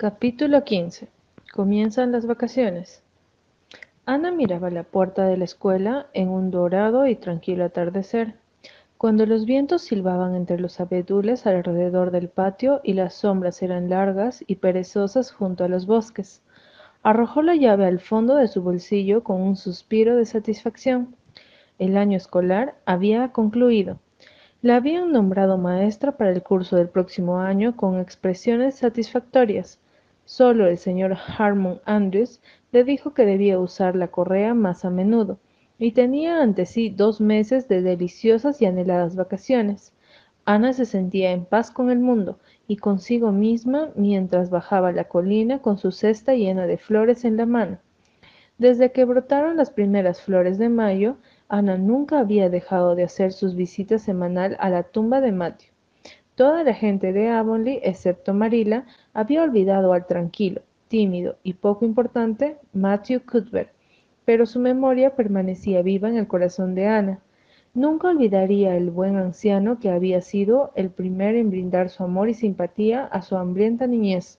Capítulo 15. Comienzan las vacaciones. Ana miraba la puerta de la escuela en un dorado y tranquilo atardecer, cuando los vientos silbaban entre los abedules alrededor del patio y las sombras eran largas y perezosas junto a los bosques. Arrojó la llave al fondo de su bolsillo con un suspiro de satisfacción. El año escolar había concluido. La habían nombrado maestra para el curso del próximo año con expresiones satisfactorias. Solo el señor Harmon Andrews le dijo que debía usar la correa más a menudo, y tenía ante sí dos meses de deliciosas y anheladas vacaciones. Ana se sentía en paz con el mundo y consigo misma mientras bajaba la colina con su cesta llena de flores en la mano. Desde que brotaron las primeras flores de mayo, Ana nunca había dejado de hacer sus visitas semanal a la tumba de Matthew. Toda la gente de Avonlea, excepto Marilla, había olvidado al tranquilo, tímido y poco importante Matthew Cuthbert, pero su memoria permanecía viva en el corazón de Ana. Nunca olvidaría el buen anciano que había sido el primero en brindar su amor y simpatía a su hambrienta niñez.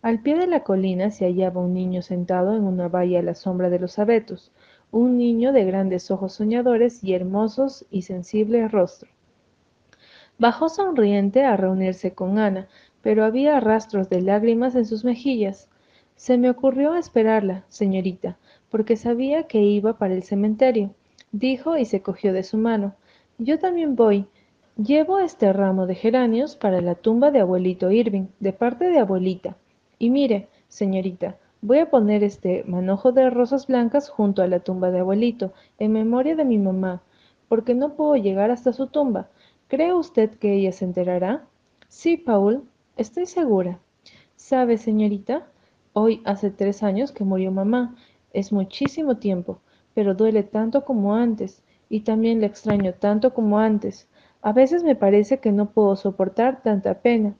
Al pie de la colina se hallaba un niño sentado en una valla a la sombra de los abetos, un niño de grandes ojos soñadores y hermosos y sensibles rostro. Bajó sonriente a reunirse con Ana, pero había rastros de lágrimas en sus mejillas. Se me ocurrió esperarla, señorita, porque sabía que iba para el cementerio, dijo y se cogió de su mano. Yo también voy. Llevo este ramo de geranios para la tumba de abuelito Irving, de parte de abuelita. Y mire, señorita, Voy a poner este manojo de rosas blancas junto a la tumba de abuelito, en memoria de mi mamá, porque no puedo llegar hasta su tumba. ¿Cree usted que ella se enterará? Sí, Paul, estoy segura. ¿Sabe, señorita? Hoy hace tres años que murió mamá. Es muchísimo tiempo, pero duele tanto como antes, y también le extraño tanto como antes. A veces me parece que no puedo soportar tanta pena.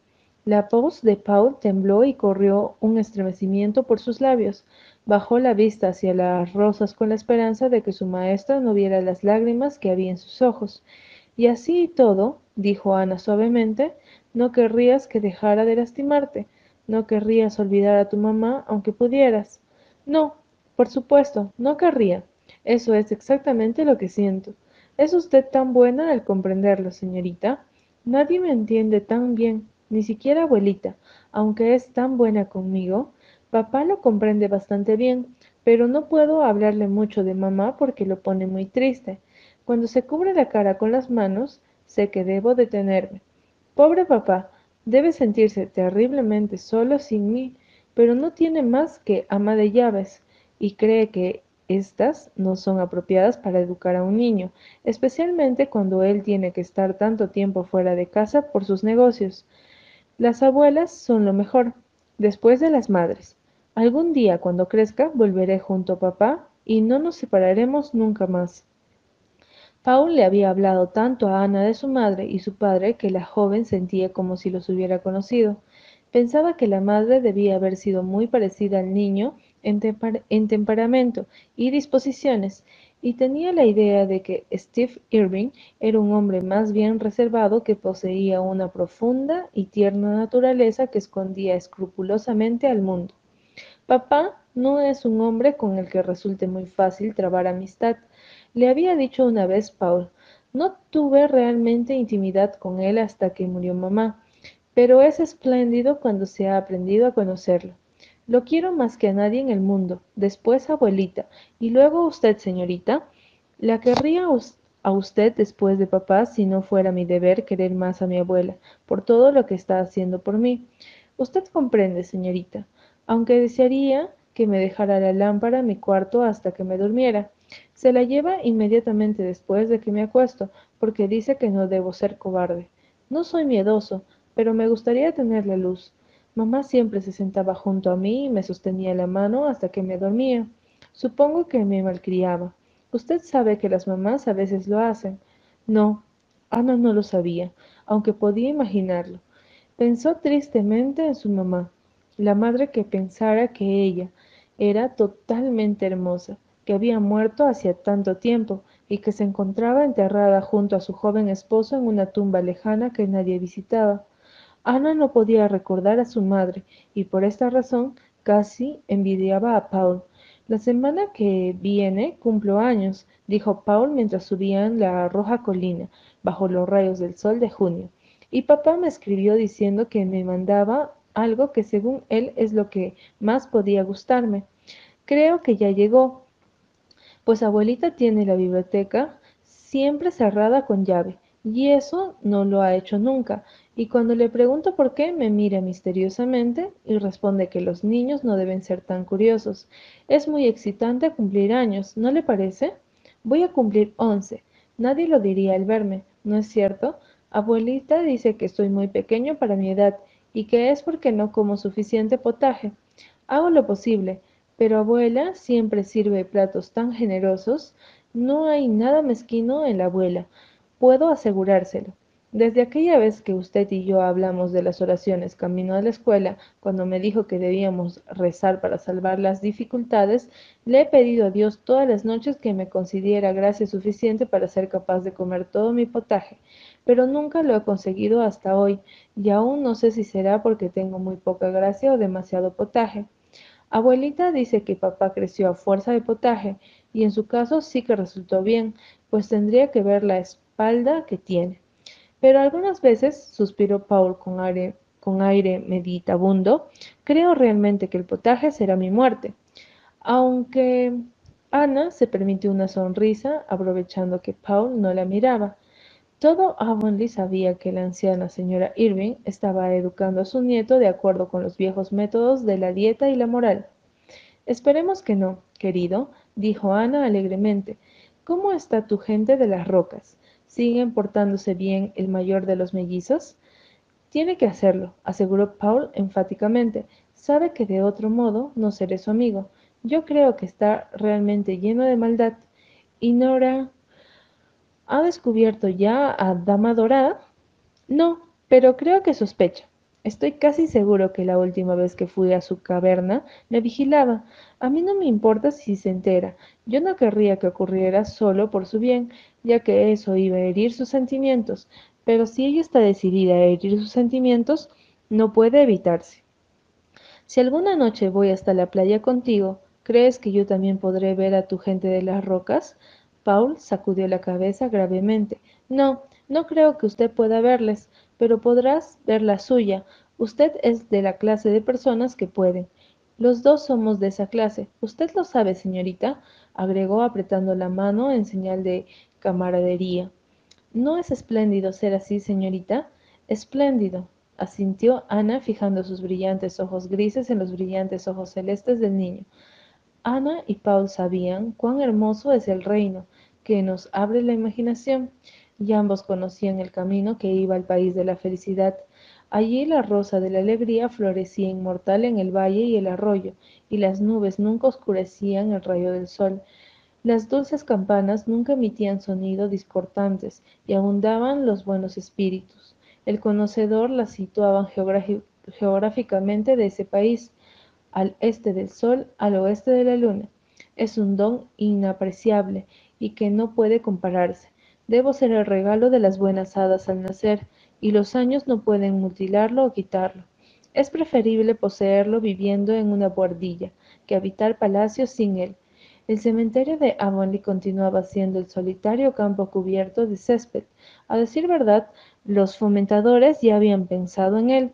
La voz de Paul tembló y corrió un estremecimiento por sus labios. Bajó la vista hacia las rosas con la esperanza de que su maestra no viera las lágrimas que había en sus ojos. Y así y todo, dijo Ana suavemente, no querrías que dejara de lastimarte, no querrías olvidar a tu mamá aunque pudieras. No, por supuesto, no querría. Eso es exactamente lo que siento. ¿Es usted tan buena al comprenderlo, señorita? Nadie me entiende tan bien ni siquiera abuelita, aunque es tan buena conmigo. Papá lo comprende bastante bien, pero no puedo hablarle mucho de mamá porque lo pone muy triste. Cuando se cubre la cara con las manos, sé que debo detenerme. Pobre papá, debe sentirse terriblemente solo sin mí, pero no tiene más que ama de llaves y cree que estas no son apropiadas para educar a un niño, especialmente cuando él tiene que estar tanto tiempo fuera de casa por sus negocios. Las abuelas son lo mejor, después de las madres. Algún día, cuando crezca, volveré junto a papá y no nos separaremos nunca más. Paul le había hablado tanto a Ana de su madre y su padre que la joven sentía como si los hubiera conocido. Pensaba que la madre debía haber sido muy parecida al niño en, en temperamento y disposiciones, y tenía la idea de que Steve Irving era un hombre más bien reservado que poseía una profunda y tierna naturaleza que escondía escrupulosamente al mundo. Papá no es un hombre con el que resulte muy fácil trabar amistad, le había dicho una vez Paul. No tuve realmente intimidad con él hasta que murió mamá, pero es espléndido cuando se ha aprendido a conocerlo. Lo quiero más que a nadie en el mundo, después abuelita, y luego usted, señorita. La querría a usted después de papá si no fuera mi deber querer más a mi abuela, por todo lo que está haciendo por mí. Usted comprende, señorita, aunque desearía que me dejara la lámpara en mi cuarto hasta que me durmiera. Se la lleva inmediatamente después de que me acuesto, porque dice que no debo ser cobarde. No soy miedoso, pero me gustaría tener la luz. Mamá siempre se sentaba junto a mí y me sostenía la mano hasta que me dormía. Supongo que me malcriaba. Usted sabe que las mamás a veces lo hacen. No, Ana no lo sabía, aunque podía imaginarlo. Pensó tristemente en su mamá, la madre que pensara que ella era totalmente hermosa, que había muerto hacía tanto tiempo y que se encontraba enterrada junto a su joven esposo en una tumba lejana que nadie visitaba. Ana no podía recordar a su madre y por esta razón casi envidiaba a Paul. La semana que viene cumplo años, dijo Paul mientras subían la roja colina bajo los rayos del sol de junio. Y papá me escribió diciendo que me mandaba algo que según él es lo que más podía gustarme. Creo que ya llegó, pues abuelita tiene la biblioteca siempre cerrada con llave, y eso no lo ha hecho nunca. Y cuando le pregunto por qué, me mira misteriosamente y responde que los niños no deben ser tan curiosos. Es muy excitante cumplir años, ¿no le parece? Voy a cumplir once. Nadie lo diría al verme, ¿no es cierto? Abuelita dice que estoy muy pequeño para mi edad y que es porque no como suficiente potaje. Hago lo posible, pero abuela siempre sirve platos tan generosos. No hay nada mezquino en la abuela, puedo asegurárselo. Desde aquella vez que usted y yo hablamos de las oraciones camino a la escuela, cuando me dijo que debíamos rezar para salvar las dificultades, le he pedido a Dios todas las noches que me concediera gracia suficiente para ser capaz de comer todo mi potaje, pero nunca lo he conseguido hasta hoy, y aún no sé si será porque tengo muy poca gracia o demasiado potaje. Abuelita dice que papá creció a fuerza de potaje, y en su caso sí que resultó bien, pues tendría que ver la espalda que tiene. Pero algunas veces, suspiró Paul con aire, meditabundo, creo realmente que el potaje será mi muerte. Aunque Ana se permitió una sonrisa, aprovechando que Paul no la miraba. Todo Avonlea sabía que la anciana señora Irving estaba educando a su nieto de acuerdo con los viejos métodos de la dieta y la moral. Esperemos que no, querido, dijo Ana alegremente. ¿Cómo está tu gente de las rocas? ¿Siguen portándose bien el mayor de los mellizos? Tiene que hacerlo, aseguró Paul enfáticamente. Sabe que de otro modo no seré su amigo. Yo creo que está realmente lleno de maldad. ¿Y Nora ha descubierto ya a Dama Dorada? No, pero creo que sospecha. Estoy casi seguro que la última vez que fui a su caverna me vigilaba. A mí no me importa si se entera. Yo no querría que ocurriera solo por su bien, ya que eso iba a herir sus sentimientos. Pero si ella está decidida a herir sus sentimientos, no puede evitarse. Si alguna noche voy hasta la playa contigo, ¿crees que yo también podré ver a tu gente de las rocas? Paul sacudió la cabeza gravemente. No, no creo que usted pueda verles pero podrás ver la suya. Usted es de la clase de personas que pueden. Los dos somos de esa clase. Usted lo sabe, señorita, agregó apretando la mano en señal de camaradería. ¿No es espléndido ser así, señorita? Espléndido, asintió Ana, fijando sus brillantes ojos grises en los brillantes ojos celestes del niño. Ana y Paul sabían cuán hermoso es el reino, que nos abre la imaginación y ambos conocían el camino que iba al país de la felicidad. Allí la rosa de la alegría florecía inmortal en el valle y el arroyo, y las nubes nunca oscurecían el rayo del sol. Las dulces campanas nunca emitían sonido discordantes y abundaban los buenos espíritus. El conocedor las situaba geográficamente de ese país, al este del sol, al oeste de la luna. Es un don inapreciable y que no puede compararse. Debo ser el regalo de las buenas hadas al nacer, y los años no pueden mutilarlo o quitarlo. Es preferible poseerlo viviendo en una buhardilla, que habitar palacios sin él. El cementerio de Avonlea continuaba siendo el solitario campo cubierto de césped. A decir verdad, los fomentadores ya habían pensado en él,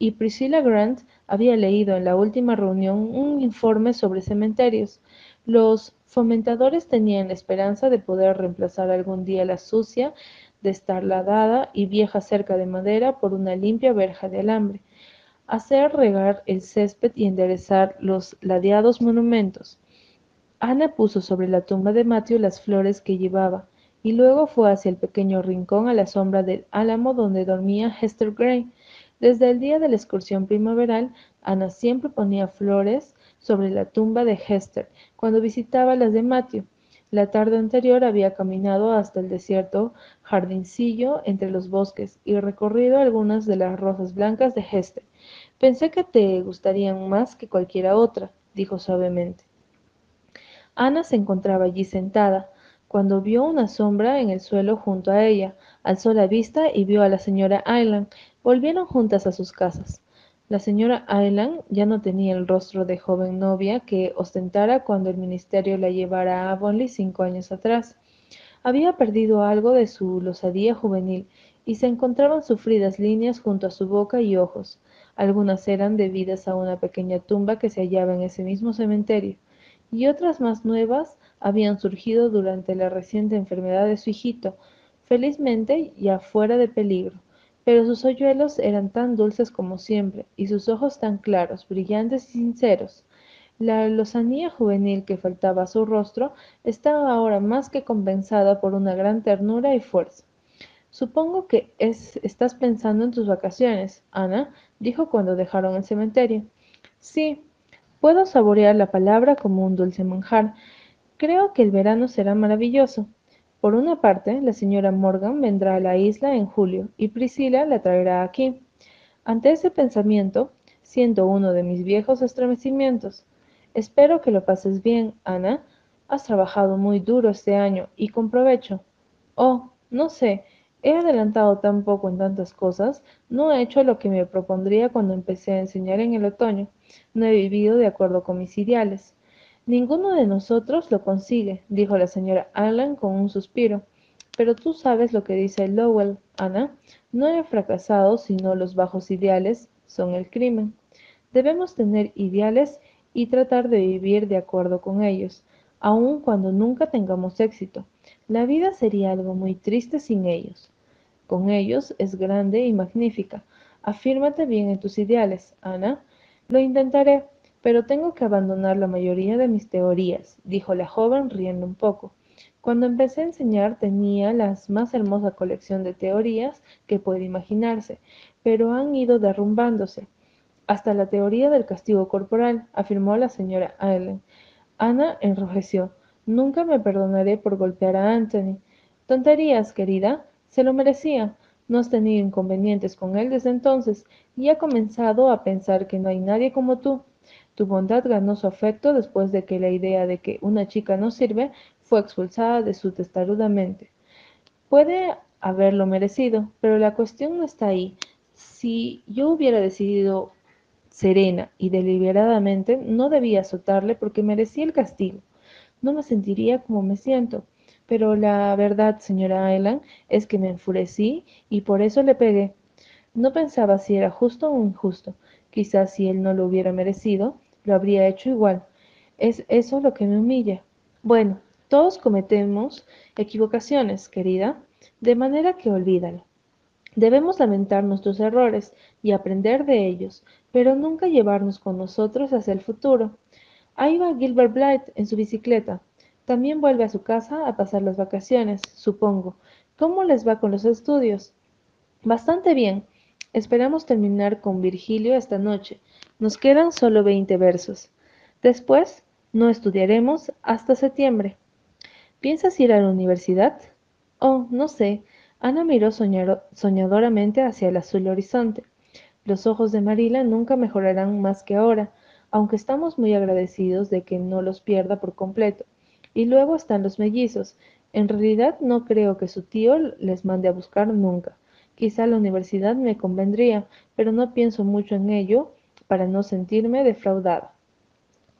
y Priscilla Grant había leído en la última reunión un informe sobre cementerios. Los fomentadores tenían la esperanza de poder reemplazar algún día la sucia, destarladada y vieja cerca de madera por una limpia verja de alambre, hacer regar el césped y enderezar los ladeados monumentos. Ana puso sobre la tumba de Matthew las flores que llevaba, y luego fue hacia el pequeño rincón a la sombra del álamo donde dormía Hester Gray. Desde el día de la excursión primaveral, Ana siempre ponía flores sobre la tumba de Hester cuando visitaba las de Matthew. La tarde anterior había caminado hasta el desierto jardincillo entre los bosques y recorrido algunas de las rosas blancas de Hester. Pensé que te gustarían más que cualquiera otra, dijo suavemente. Ana se encontraba allí sentada, Cuando vio una sombra en el suelo junto a ella, alzó la vista y vio a la señora Island. Volvieron juntas a sus casas. La señora Island ya no tenía el rostro de joven novia que ostentara cuando el ministerio la llevara a Avonlea cinco años atrás. Había perdido algo de su lozadía juvenil y se encontraban sufridas líneas junto a su boca y ojos. Algunas eran debidas a una pequeña tumba que se hallaba en ese mismo cementerio, y otras más nuevas habían surgido durante la reciente enfermedad de su hijito, felizmente ya fuera de peligro. Pero sus hoyuelos eran tan dulces como siempre, y sus ojos tan claros, brillantes y sinceros. La lozanía juvenil que faltaba a su rostro estaba ahora más que compensada por una gran ternura y fuerza. Supongo que es, estás pensando en tus vacaciones, Ana, dijo cuando dejaron el cementerio. Sí, puedo saborear la palabra como un dulce manjar. Creo que el verano será maravilloso. Por una parte, la señora Morgan vendrá a la isla en julio y Priscila la traerá aquí. Ante ese pensamiento, siento uno de mis viejos estremecimientos. Espero que lo pases bien, Ana. Has trabajado muy duro este año y con provecho. Oh, no sé, He adelantado tan poco en tantas cosas, no he hecho lo que me propondría cuando empecé a enseñar en el otoño, no he vivido de acuerdo con mis ideales. Ninguno de nosotros lo consigue, dijo la señora Allan con un suspiro. Pero tú sabes lo que dice Lowell, Ana. No he fracasado sino los bajos ideales son el crimen. Debemos tener ideales y tratar de vivir de acuerdo con ellos, aun cuando nunca tengamos éxito. La vida sería algo muy triste sin ellos. Con ellos es grande y magnífica. Afírmate bien en tus ideales, Ana. Lo intentaré, pero tengo que abandonar la mayoría de mis teorías, dijo la joven riendo un poco. Cuando empecé a enseñar tenía la más hermosa colección de teorías que puede imaginarse, pero han ido derrumbándose. Hasta la teoría del castigo corporal, afirmó la señora Allen. Ana enrojeció. Nunca me perdonaré por golpear a Anthony. Tonterías, querida. Se lo merecía. No has tenido inconvenientes con él desde entonces y ha comenzado a pensar que no hay nadie como tú. Tu bondad ganó su afecto después de que la idea de que una chica no sirve fue expulsada de su testaruda mente. Puede haberlo merecido, pero la cuestión no está ahí. Si yo hubiera decidido serena y deliberadamente, no debía azotarle porque merecía el castigo. No me sentiría como me siento. Pero la verdad, señora Aylan, es que me enfurecí y por eso le pegué. No pensaba si era justo o injusto. Quizás si él no lo hubiera merecido, lo habría hecho igual. Es eso lo que me humilla. Bueno, todos cometemos equivocaciones, querida, de manera que olvídalo. Debemos lamentar nuestros errores y aprender de ellos, pero nunca llevarnos con nosotros hacia el futuro. Ahí va Gilbert Blythe en su bicicleta. También vuelve a su casa a pasar las vacaciones, supongo. ¿Cómo les va con los estudios? Bastante bien. Esperamos terminar con Virgilio esta noche. Nos quedan solo veinte versos. Después, no estudiaremos hasta septiembre. ¿Piensas ir a la universidad? Oh, no sé. Ana miró soñadoramente hacia el azul horizonte. Los ojos de Marila nunca mejorarán más que ahora, aunque estamos muy agradecidos de que no los pierda por completo. Y luego están los mellizos. En realidad no creo que su tío les mande a buscar nunca. Quizá la universidad me convendría, pero no pienso mucho en ello para no sentirme defraudada.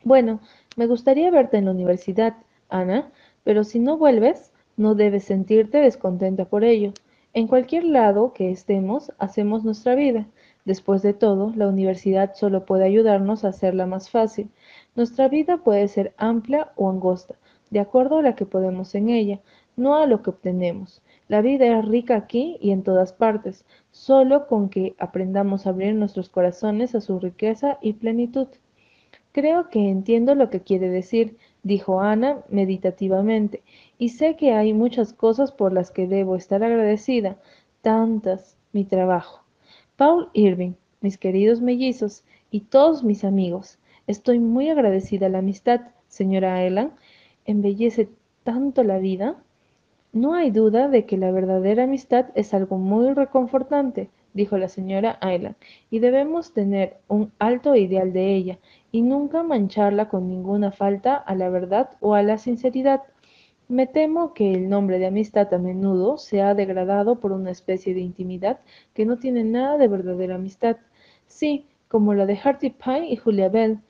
Bueno, me gustaría verte en la universidad, Ana, pero si no vuelves, no debes sentirte descontenta por ello. En cualquier lado que estemos, hacemos nuestra vida. Después de todo, la universidad solo puede ayudarnos a hacerla más fácil. Nuestra vida puede ser amplia o angosta, de acuerdo a la que podemos en ella, no a lo que obtenemos. La vida es rica aquí y en todas partes, solo con que aprendamos a abrir nuestros corazones a su riqueza y plenitud. Creo que entiendo lo que quiere decir, dijo Ana meditativamente, y sé que hay muchas cosas por las que debo estar agradecida, tantas, mi trabajo. Paul Irving, mis queridos mellizos y todos mis amigos, estoy muy agradecida a la amistad, señora Elan, embellece tanto la vida? No hay duda de que la verdadera amistad es algo muy reconfortante, dijo la señora Ayla, y debemos tener un alto ideal de ella y nunca mancharla con ninguna falta a la verdad o a la sinceridad. Me temo que el nombre de amistad a menudo se ha degradado por una especie de intimidad que no tiene nada de verdadera amistad. Sí, como la de Harty Pie y Julia Bell.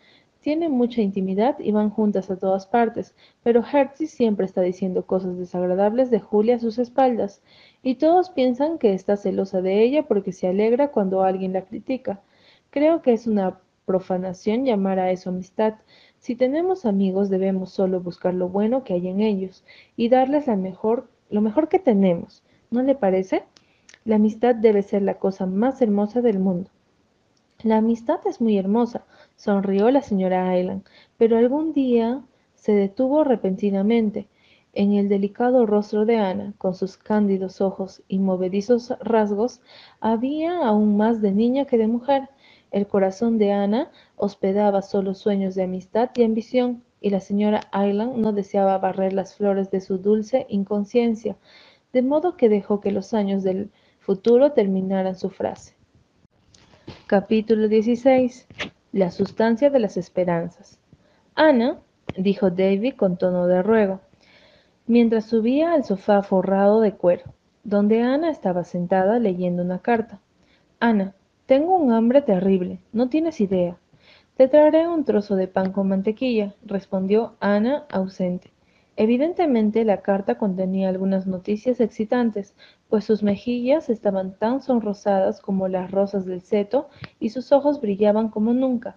Tienen mucha intimidad y van juntas a todas partes, pero Harty siempre está diciendo cosas desagradables de Julia a sus espaldas, y todos piensan que está celosa de ella porque se alegra cuando alguien la critica. Creo que es una profanación llamar a eso amistad. Si tenemos amigos debemos solo buscar lo bueno que hay en ellos y darles la mejor, lo mejor que tenemos. ¿No le parece? La amistad debe ser la cosa más hermosa del mundo. La amistad es muy hermosa, sonrió la señora Island, pero algún día se detuvo repentinamente. En el delicado rostro de Ana, con sus cándidos ojos y movedizos rasgos, había aún más de niña que de mujer. El corazón de Ana hospedaba solo sueños de amistad y ambición, y la señora Island no deseaba barrer las flores de su dulce inconsciencia, de modo que dejó que los años del futuro terminaran su frase. Capítulo 16. La sustancia de las esperanzas. Ana, dijo David con tono de ruego, mientras subía al sofá forrado de cuero, donde Ana estaba sentada leyendo una carta. Ana, tengo un hambre terrible, no tienes idea. Te traeré un trozo de pan con mantequilla, respondió Ana, ausente. Evidentemente la carta contenía algunas noticias excitantes, pues sus mejillas estaban tan sonrosadas como las rosas del seto y sus ojos brillaban como nunca.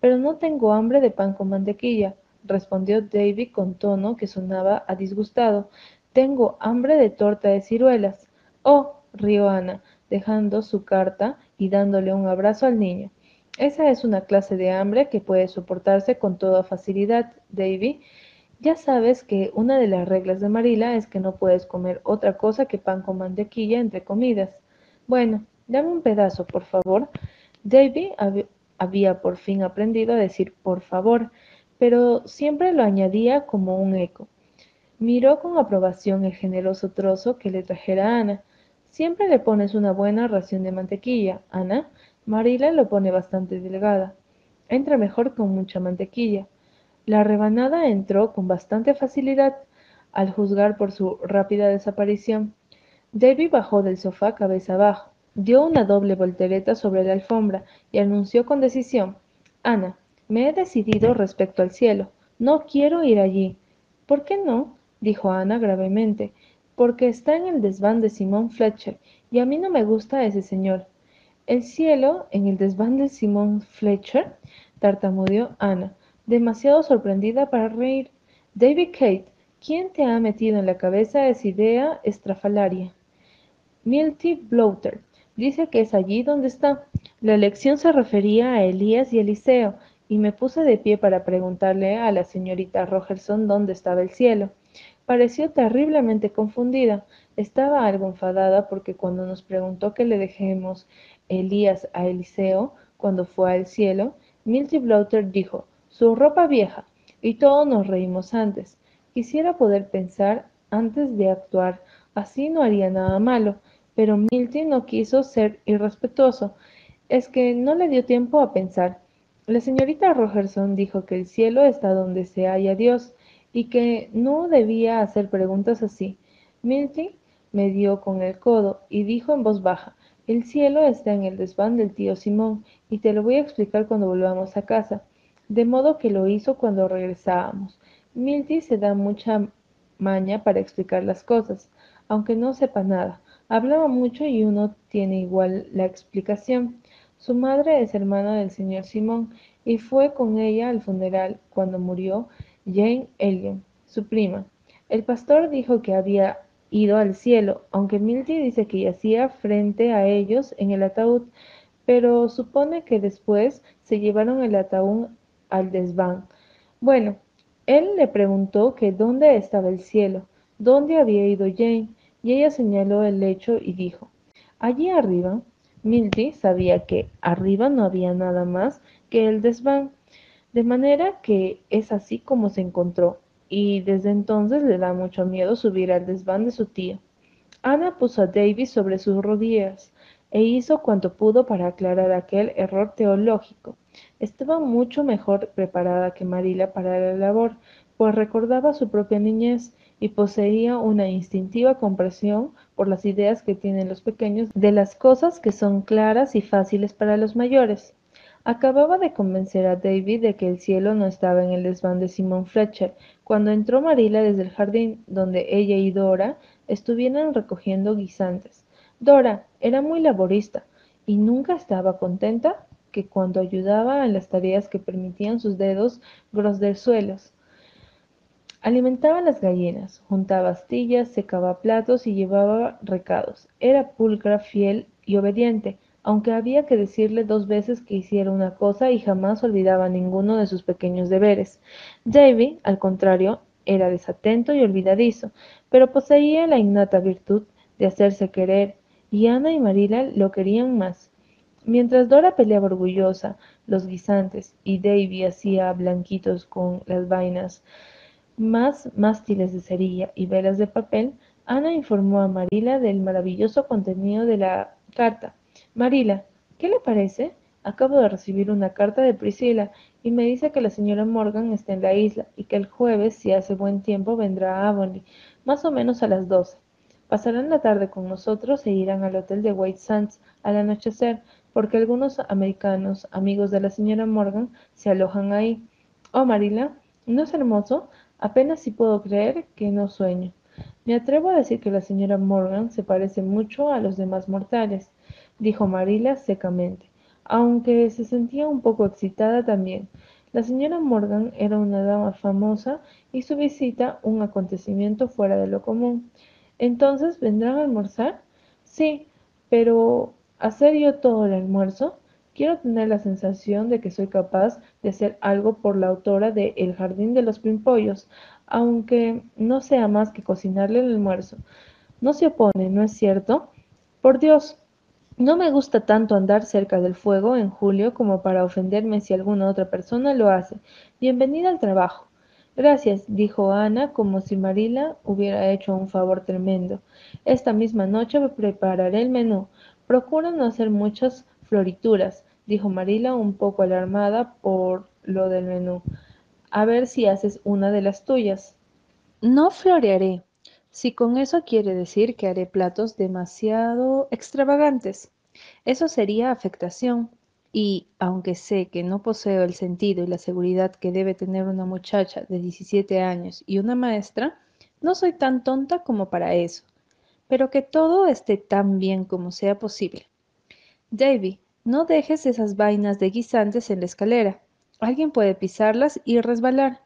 Pero no tengo hambre de pan con mantequilla, respondió David con tono que sonaba a disgustado. Tengo hambre de torta de ciruelas. Oh, rió Ana, dejando su carta y dándole un abrazo al niño. Esa es una clase de hambre que puede soportarse con toda facilidad, Davy. Ya sabes que una de las reglas de Marila es que no puedes comer otra cosa que pan con mantequilla entre comidas. Bueno, dame un pedazo, por favor. Davy había por fin aprendido a decir por favor, pero siempre lo añadía como un eco. Miró con aprobación el generoso trozo que le trajera Ana. Siempre le pones una buena ración de mantequilla, Ana. Marila lo pone bastante delgada. Entra mejor con mucha mantequilla. La rebanada entró con bastante facilidad, al juzgar por su rápida desaparición. Davy bajó del sofá cabeza abajo, dio una doble voltereta sobre la alfombra y anunció con decisión Ana, me he decidido respecto al cielo. No quiero ir allí. ¿Por qué no? dijo Ana gravemente porque está en el desván de Simón Fletcher, y a mí no me gusta ese señor. El cielo en el desván de Simón Fletcher, tartamudeó Ana, demasiado sorprendida para reír. David Kate, ¿quién te ha metido en la cabeza esa idea estrafalaria? Milty Bloater. Dice que es allí donde está. La elección se refería a Elías y Eliseo, y me puse de pie para preguntarle a la señorita Rogerson dónde estaba el cielo. Pareció terriblemente confundida. Estaba algo enfadada porque cuando nos preguntó que le dejemos Elías a Eliseo cuando fue al cielo, Milty Blotter dijo, su ropa vieja, y todos nos reímos antes. Quisiera poder pensar antes de actuar, así no haría nada malo, pero Milty no quiso ser irrespetuoso. Es que no le dio tiempo a pensar. La señorita Rogerson dijo que el cielo está donde se halla Dios, y que no debía hacer preguntas así. Milty me dio con el codo y dijo en voz baja, el cielo está en el desván del tío Simón y te lo voy a explicar cuando volvamos a casa. De modo que lo hizo cuando regresábamos. Milty se da mucha maña para explicar las cosas, aunque no sepa nada. Hablaba mucho y uno tiene igual la explicación. Su madre es hermana del señor Simón y fue con ella al funeral cuando murió Jane Elliot, su prima. El pastor dijo que había ido al cielo, aunque Milty dice que yacía frente a ellos en el ataúd, pero supone que después se llevaron el ataúd al desván. Bueno, él le preguntó que dónde estaba el cielo, dónde había ido Jane, y ella señaló el lecho y dijo, allí arriba. Milty sabía que arriba no había nada más que el desván, de manera que es así como se encontró, y desde entonces le da mucho miedo subir al desván de su tía. Ana puso a Davis sobre sus rodillas e hizo cuanto pudo para aclarar aquel error teológico. Estaba mucho mejor preparada que Marila para la labor, pues recordaba su propia niñez y poseía una instintiva comprensión por las ideas que tienen los pequeños de las cosas que son claras y fáciles para los mayores. Acababa de convencer a David de que el cielo no estaba en el desván de Simon Fletcher, cuando entró Marila desde el jardín, donde ella y Dora estuvieran recogiendo guisantes. Dora era muy laborista y nunca estaba contenta que cuando ayudaba en las tareas que permitían sus dedos grosderzuelos. Alimentaba las gallinas, juntaba astillas, secaba platos y llevaba recados. Era pulcra, fiel y obediente, aunque había que decirle dos veces que hiciera una cosa y jamás olvidaba ninguno de sus pequeños deberes. Davy, al contrario, era desatento y olvidadizo, pero poseía la innata virtud de hacerse querer, y Ana y Marila lo querían más. Mientras Dora peleaba orgullosa los guisantes y Davy hacía blanquitos con las vainas más mástiles de cerilla y velas de papel, Ana informó a Marila del maravilloso contenido de la carta. Marila, ¿qué le parece? Acabo de recibir una carta de Priscila y me dice que la señora Morgan está en la isla y que el jueves, si hace buen tiempo, vendrá a Avonlea, más o menos a las doce. Pasarán la tarde con nosotros e irán al hotel de White Sands al anochecer, porque algunos americanos, amigos de la señora Morgan, se alojan ahí. Oh, Marila, ¿no es hermoso? Apenas si puedo creer que no sueño. Me atrevo a decir que la señora Morgan se parece mucho a los demás mortales, dijo Marila secamente, aunque se sentía un poco excitada también. La señora Morgan era una dama famosa y su visita un acontecimiento fuera de lo común. Entonces, ¿vendrán a almorzar? Sí, pero ¿hacer yo todo el almuerzo? Quiero tener la sensación de que soy capaz de hacer algo por la autora de El jardín de los pimpollos, aunque no sea más que cocinarle el almuerzo. No se opone, ¿no es cierto? Por Dios, no me gusta tanto andar cerca del fuego en julio como para ofenderme si alguna otra persona lo hace. Bienvenida al trabajo. Gracias, dijo Ana, como si Marila hubiera hecho un favor tremendo. Esta misma noche prepararé el menú. Procura no hacer muchas florituras dijo Marila un poco alarmada por lo del menú. A ver si haces una de las tuyas. No florearé, si con eso quiere decir que haré platos demasiado extravagantes. Eso sería afectación. Y, aunque sé que no poseo el sentido y la seguridad que debe tener una muchacha de 17 años y una maestra, no soy tan tonta como para eso. Pero que todo esté tan bien como sea posible. Davy, no dejes esas vainas de guisantes en la escalera. Alguien puede pisarlas y resbalar.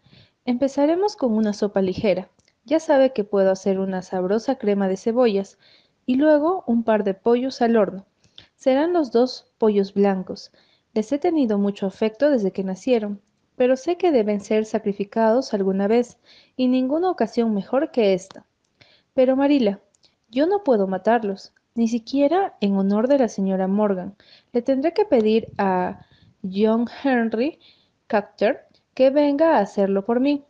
Empezaremos con una sopa ligera. Ya sabe que puedo hacer una sabrosa crema de cebollas y luego un par de pollos al horno. Serán los dos pollos blancos. Les he tenido mucho afecto desde que nacieron, pero sé que deben ser sacrificados alguna vez y ninguna ocasión mejor que esta. Pero Marila, yo no puedo matarlos ni siquiera en honor de la señora Morgan. Le tendré que pedir a John Henry Cacter que venga a hacerlo por mí.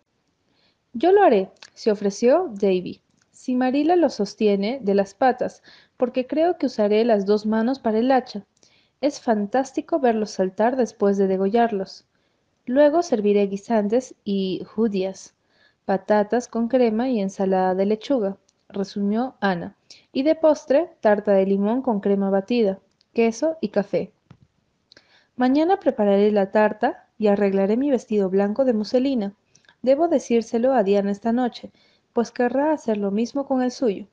Yo lo haré, se ofreció Davy. Si Marila lo sostiene de las patas, porque creo que usaré las dos manos para el hacha. Es fantástico verlos saltar después de degollarlos. Luego serviré guisantes y judías, patatas con crema y ensalada de lechuga resumió Ana. Y de postre, tarta de limón con crema batida, queso y café. Mañana prepararé la tarta y arreglaré mi vestido blanco de muselina. Debo decírselo a Diana esta noche, pues querrá hacer lo mismo con el suyo.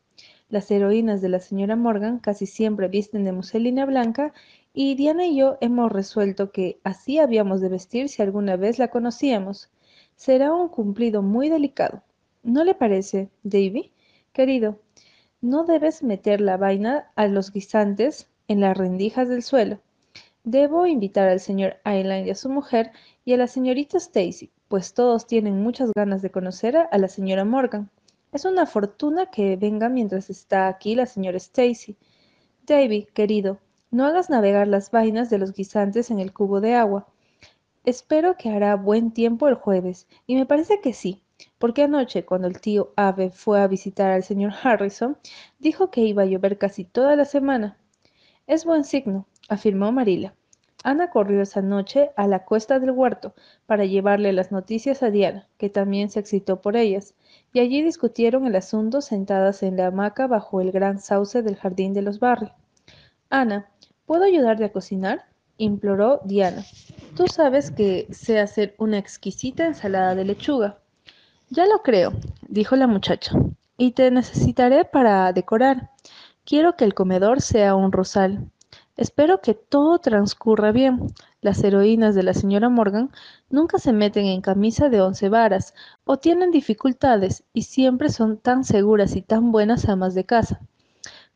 Las heroínas de la señora Morgan casi siempre visten de muselina blanca y Diana y yo hemos resuelto que así habíamos de vestir si alguna vez la conocíamos. Será un cumplido muy delicado. ¿No le parece, Davy? Querido, no debes meter la vaina a los guisantes en las rendijas del suelo. Debo invitar al señor Eileen y a su mujer y a la señorita Stacy, pues todos tienen muchas ganas de conocer a la señora Morgan. Es una fortuna que venga mientras está aquí la señora Stacy. Davy, querido, no hagas navegar las vainas de los guisantes en el cubo de agua. Espero que hará buen tiempo el jueves, y me parece que sí porque anoche cuando el tío Ave fue a visitar al señor Harrison, dijo que iba a llover casi toda la semana. Es buen signo, afirmó Marila. Ana corrió esa noche a la cuesta del huerto para llevarle las noticias a Diana, que también se excitó por ellas, y allí discutieron el asunto sentadas en la hamaca bajo el gran sauce del jardín de los barrios. Ana, ¿puedo ayudarte a cocinar? imploró Diana. Tú sabes que sé hacer una exquisita ensalada de lechuga. Ya lo creo, dijo la muchacha, y te necesitaré para decorar. Quiero que el comedor sea un rosal. Espero que todo transcurra bien. Las heroínas de la señora Morgan nunca se meten en camisa de once varas o tienen dificultades y siempre son tan seguras y tan buenas amas de casa.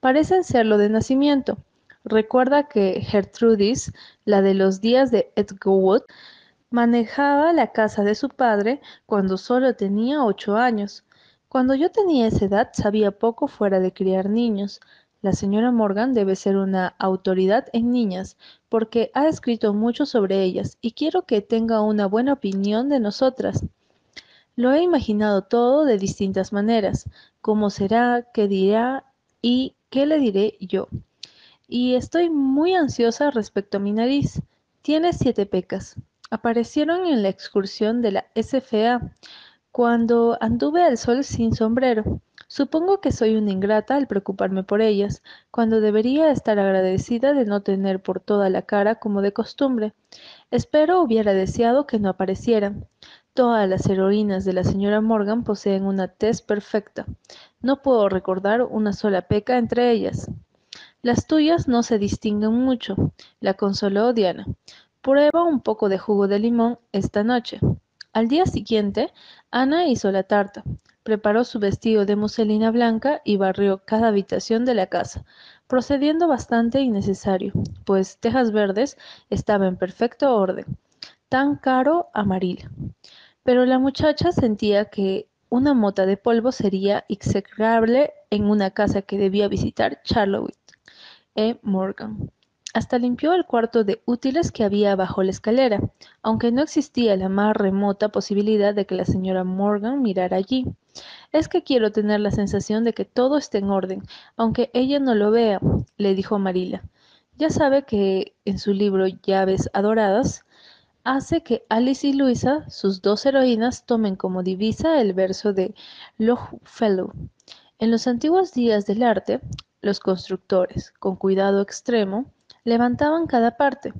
Parecen serlo de nacimiento. Recuerda que Gertrudis, la de los días de Edgewood, manejaba la casa de su padre cuando solo tenía ocho años. Cuando yo tenía esa edad sabía poco fuera de criar niños. La señora Morgan debe ser una autoridad en niñas, porque ha escrito mucho sobre ellas y quiero que tenga una buena opinión de nosotras. Lo he imaginado todo de distintas maneras, cómo será, qué dirá y qué le diré yo. Y estoy muy ansiosa respecto a mi nariz. Tiene siete pecas. Aparecieron en la excursión de la SFA, cuando anduve al sol sin sombrero. Supongo que soy una ingrata al preocuparme por ellas, cuando debería estar agradecida de no tener por toda la cara como de costumbre. Espero hubiera deseado que no aparecieran. Todas las heroínas de la señora Morgan poseen una tez perfecta. No puedo recordar una sola peca entre ellas. Las tuyas no se distinguen mucho, la consoló Diana. Prueba un poco de jugo de limón esta noche. Al día siguiente, Ana hizo la tarta preparó su vestido de muselina blanca y barrió cada habitación de la casa, procediendo bastante innecesario, pues Tejas Verdes estaba en perfecto orden, tan caro a Marila. Pero la muchacha sentía que una mota de polvo sería execrable en una casa que debía visitar Charlotte E. Morgan. Hasta limpió el cuarto de útiles que había bajo la escalera, aunque no existía la más remota posibilidad de que la señora Morgan mirara allí. Es que quiero tener la sensación de que todo esté en orden, aunque ella no lo vea, le dijo Marila. Ya sabe que en su libro Llaves Adoradas hace que Alice y Luisa, sus dos heroínas, tomen como divisa el verso de Longfellow. En los antiguos días del arte, los constructores, con cuidado extremo, levantaban cada parte,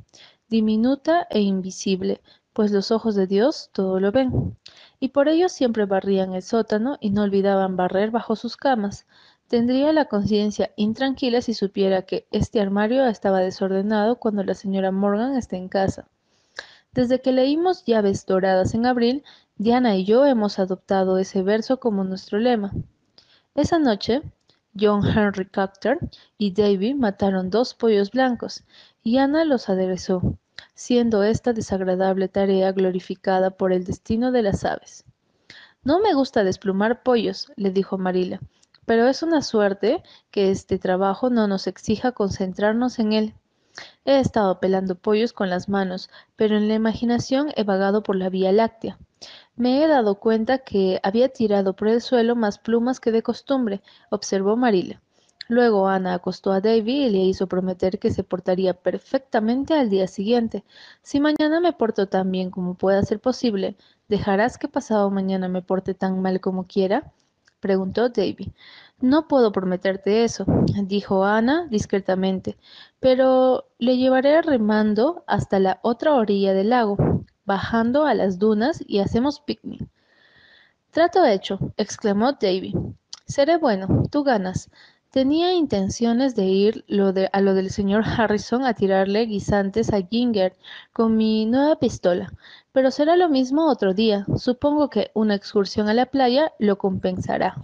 diminuta e invisible, pues los ojos de Dios todo lo ven. Y por ello siempre barrían el sótano y no olvidaban barrer bajo sus camas. Tendría la conciencia intranquila si supiera que este armario estaba desordenado cuando la señora Morgan está en casa. Desde que leímos Llaves Doradas en abril, Diana y yo hemos adoptado ese verso como nuestro lema. Esa noche, John Henry Carter y Davy mataron dos pollos blancos, y Ana los aderezó, siendo esta desagradable tarea glorificada por el destino de las aves. No me gusta desplumar pollos, le dijo Marila, pero es una suerte que este trabajo no nos exija concentrarnos en él. He estado pelando pollos con las manos, pero en la imaginación he vagado por la Vía Láctea. Me he dado cuenta que había tirado por el suelo más plumas que de costumbre, observó Marila. Luego Ana acostó a Davy y le hizo prometer que se portaría perfectamente al día siguiente. Si mañana me porto tan bien como pueda ser posible, ¿dejarás que pasado mañana me porte tan mal como quiera? preguntó Davy. No puedo prometerte eso, dijo Ana discretamente, pero le llevaré remando hasta la otra orilla del lago bajando a las dunas y hacemos picnic. Trato hecho, exclamó Davy. Seré bueno, tú ganas. Tenía intenciones de ir a lo del señor Harrison a tirarle guisantes a Ginger con mi nueva pistola, pero será lo mismo otro día. Supongo que una excursión a la playa lo compensará.